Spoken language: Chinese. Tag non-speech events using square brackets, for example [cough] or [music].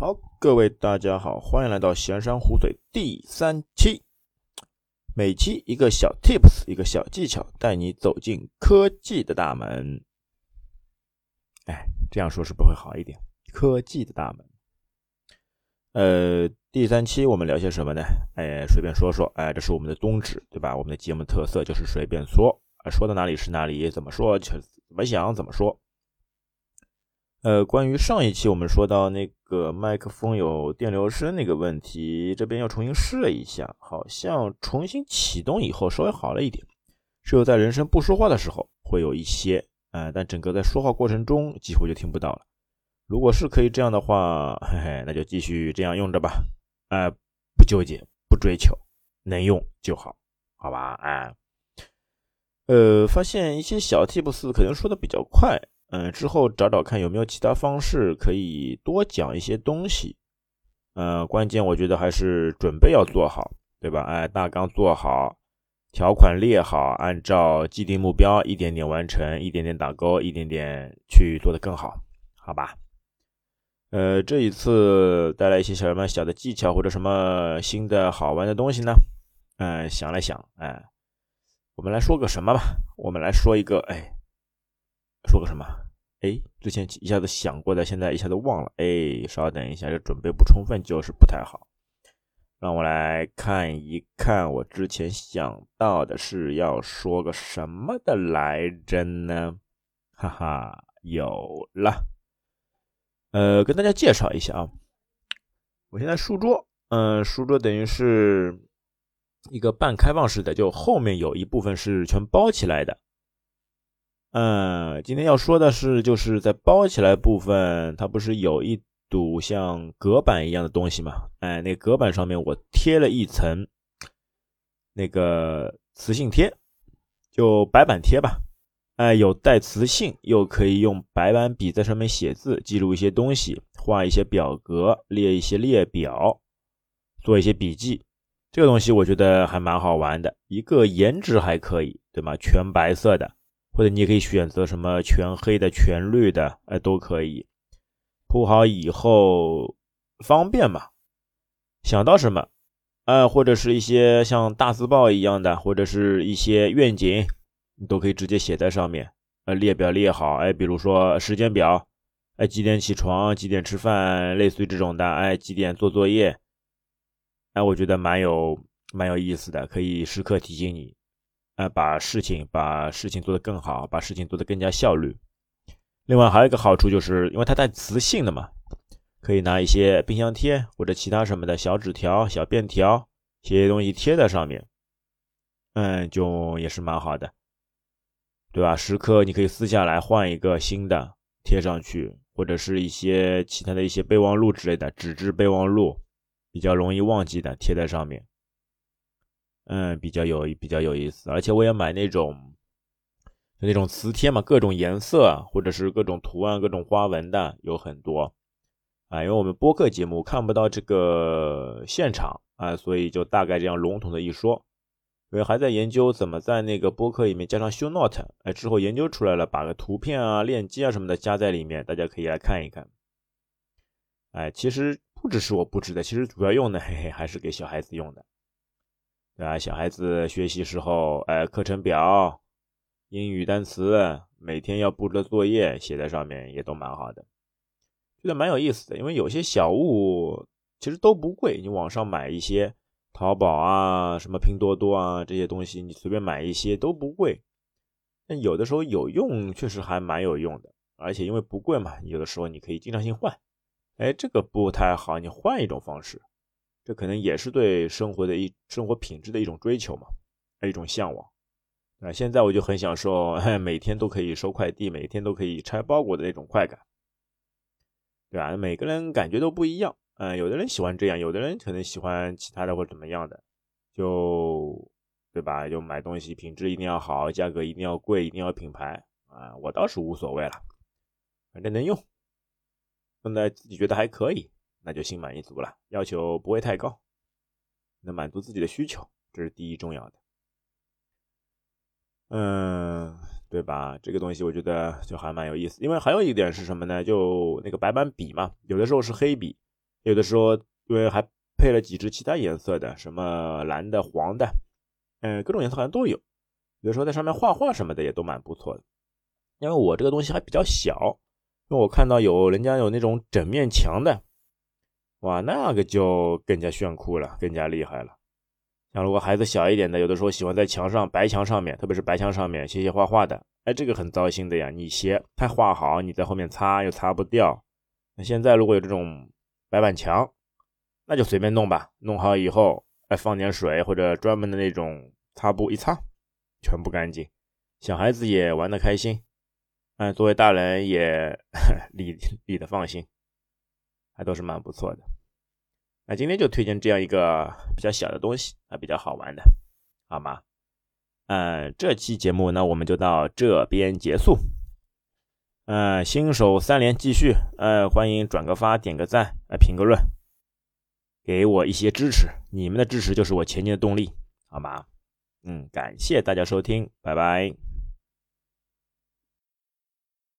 好，各位大家好，欢迎来到闲山湖水第三期。每期一个小 tips，一个小技巧，带你走进科技的大门。哎，这样说是不是会好一点。科技的大门。呃，第三期我们聊些什么呢？哎，随便说说。哎，这是我们的宗旨，对吧？我们的节目特色就是随便说，说到哪里是哪里，怎么说就怎么想怎么说。呃，关于上一期我们说到那个麦克风有电流声那个问题，这边又重新试了一下，好像重新启动以后稍微好了一点，只有在人声不说话的时候会有一些，呃，但整个在说话过程中几乎就听不到了。如果是可以这样的话，嘿嘿，那就继续这样用着吧，哎，不纠结，不追求，能用就好，好吧？啊，呃，发现一些小 tips 可能说的比较快。嗯，之后找找看有没有其他方式可以多讲一些东西。嗯，关键我觉得还是准备要做好，对吧？哎，大纲做好，条款列好，按照既定目标一点点完成，一点点打勾，一点点去做得更好，好吧？呃，这一次带来一些什么小的技巧或者什么新的好玩的东西呢？嗯，想了想，哎，我们来说个什么吧？我们来说一个，哎。说个什么？哎，之前一下子想过的，现在一下子忘了。哎，稍等一下，这准备不充分就是不太好。让我来看一看，我之前想到的是要说个什么的来着呢？哈哈，有了。呃，跟大家介绍一下啊，我现在书桌，嗯，书桌等于是一个半开放式的，就后面有一部分是全包起来的。嗯，今天要说的是，就是在包起来部分，它不是有一堵像隔板一样的东西吗？哎，那隔板上面我贴了一层那个磁性贴，就白板贴吧。哎，有带磁性，又可以用白板笔在上面写字，记录一些东西，画一些表格，列一些列表，做一些笔记。这个东西我觉得还蛮好玩的，一个颜值还可以，对吗？全白色的。或者你也可以选择什么全黑的、全绿的，哎，都可以铺好以后方便嘛。想到什么，哎，或者是一些像大字报一样的，或者是一些愿景，你都可以直接写在上面。呃，列表列好，哎，比如说时间表，哎，几点起床，几点吃饭，类似于这种的，哎，几点做作业，哎，我觉得蛮有蛮有意思的，可以时刻提醒你。呃，把事情把事情做得更好，把事情做得更加效率。另外还有一个好处，就是因为它带磁性的嘛，可以拿一些冰箱贴或者其他什么的小纸条、小便条，写些东西贴在上面，嗯，就也是蛮好的，对吧？时刻你可以撕下来换一个新的贴上去，或者是一些其他的一些备忘录之类的纸质备忘录，比较容易忘记的贴在上面。嗯，比较有比较有意思，而且我也买那种，就那种磁贴嘛，各种颜色或者是各种图案、各种花纹的有很多啊。因为我们播客节目看不到这个现场啊，所以就大概这样笼统的一说。因为还在研究怎么在那个播客里面加上秀 note，哎，之后研究出来了，把个图片啊、链接啊什么的加在里面，大家可以来看一看。哎，其实不只是我布置的，其实主要用的嘿嘿还是给小孩子用的。对吧？小孩子学习时候，哎，课程表、英语单词，每天要布置的作业写在上面，也都蛮好的，觉得蛮有意思的。因为有些小物其实都不贵，你网上买一些，淘宝啊、什么拼多多啊这些东西，你随便买一些都不贵。但有的时候有用，确实还蛮有用的。而且因为不贵嘛，有的时候你可以经常性换。哎，这个不太好，你换一种方式。这可能也是对生活的一生活品质的一种追求嘛，一种向往。啊，现在我就很享受 [laughs] 每天都可以收快递，每天都可以拆包裹的那种快感，对吧？每个人感觉都不一样，嗯，有的人喜欢这样，有的人可能喜欢其他的或怎么样的，就对吧？就买东西品质一定要好，价格一定要贵，一定要品牌啊，我倒是无所谓了，反正能用，用的自己觉得还可以。那就心满意足了，要求不会太高，能满足自己的需求，这是第一重要的。嗯，对吧？这个东西我觉得就还蛮有意思，因为还有一点是什么呢？就那个白板笔嘛，有的时候是黑笔，有的时候因为还配了几支其他颜色的，什么蓝的、黄的，嗯，各种颜色好像都有。有的时候在上面画画什么的也都蛮不错的。因为我这个东西还比较小，因为我看到有人家有那种整面墙的，哇，那个就更加炫酷了，更加厉害了。像如果孩子小一点的，有的时候喜欢在墙上白墙上面，特别是白墙上面写写画画的，哎，这个很糟心的呀。你写他画好，你在后面擦又擦不掉。那现在如果有这种白板墙，那就随便弄吧，弄好以后，哎，放点水或者专门的那种擦布一擦，全部干净，小孩子也玩得开心，嗯，作为大人也 [laughs] 理理得放心，还都是蛮不错的。那今天就推荐这样一个比较小的东西啊，比较好玩的，好吗？嗯，这期节目呢，我们就到这边结束。嗯，新手三连继续，呃，欢迎转个发、点个赞、呃，评个论，给我一些支持，你们的支持就是我前进的动力，好吗？嗯，感谢大家收听，拜拜。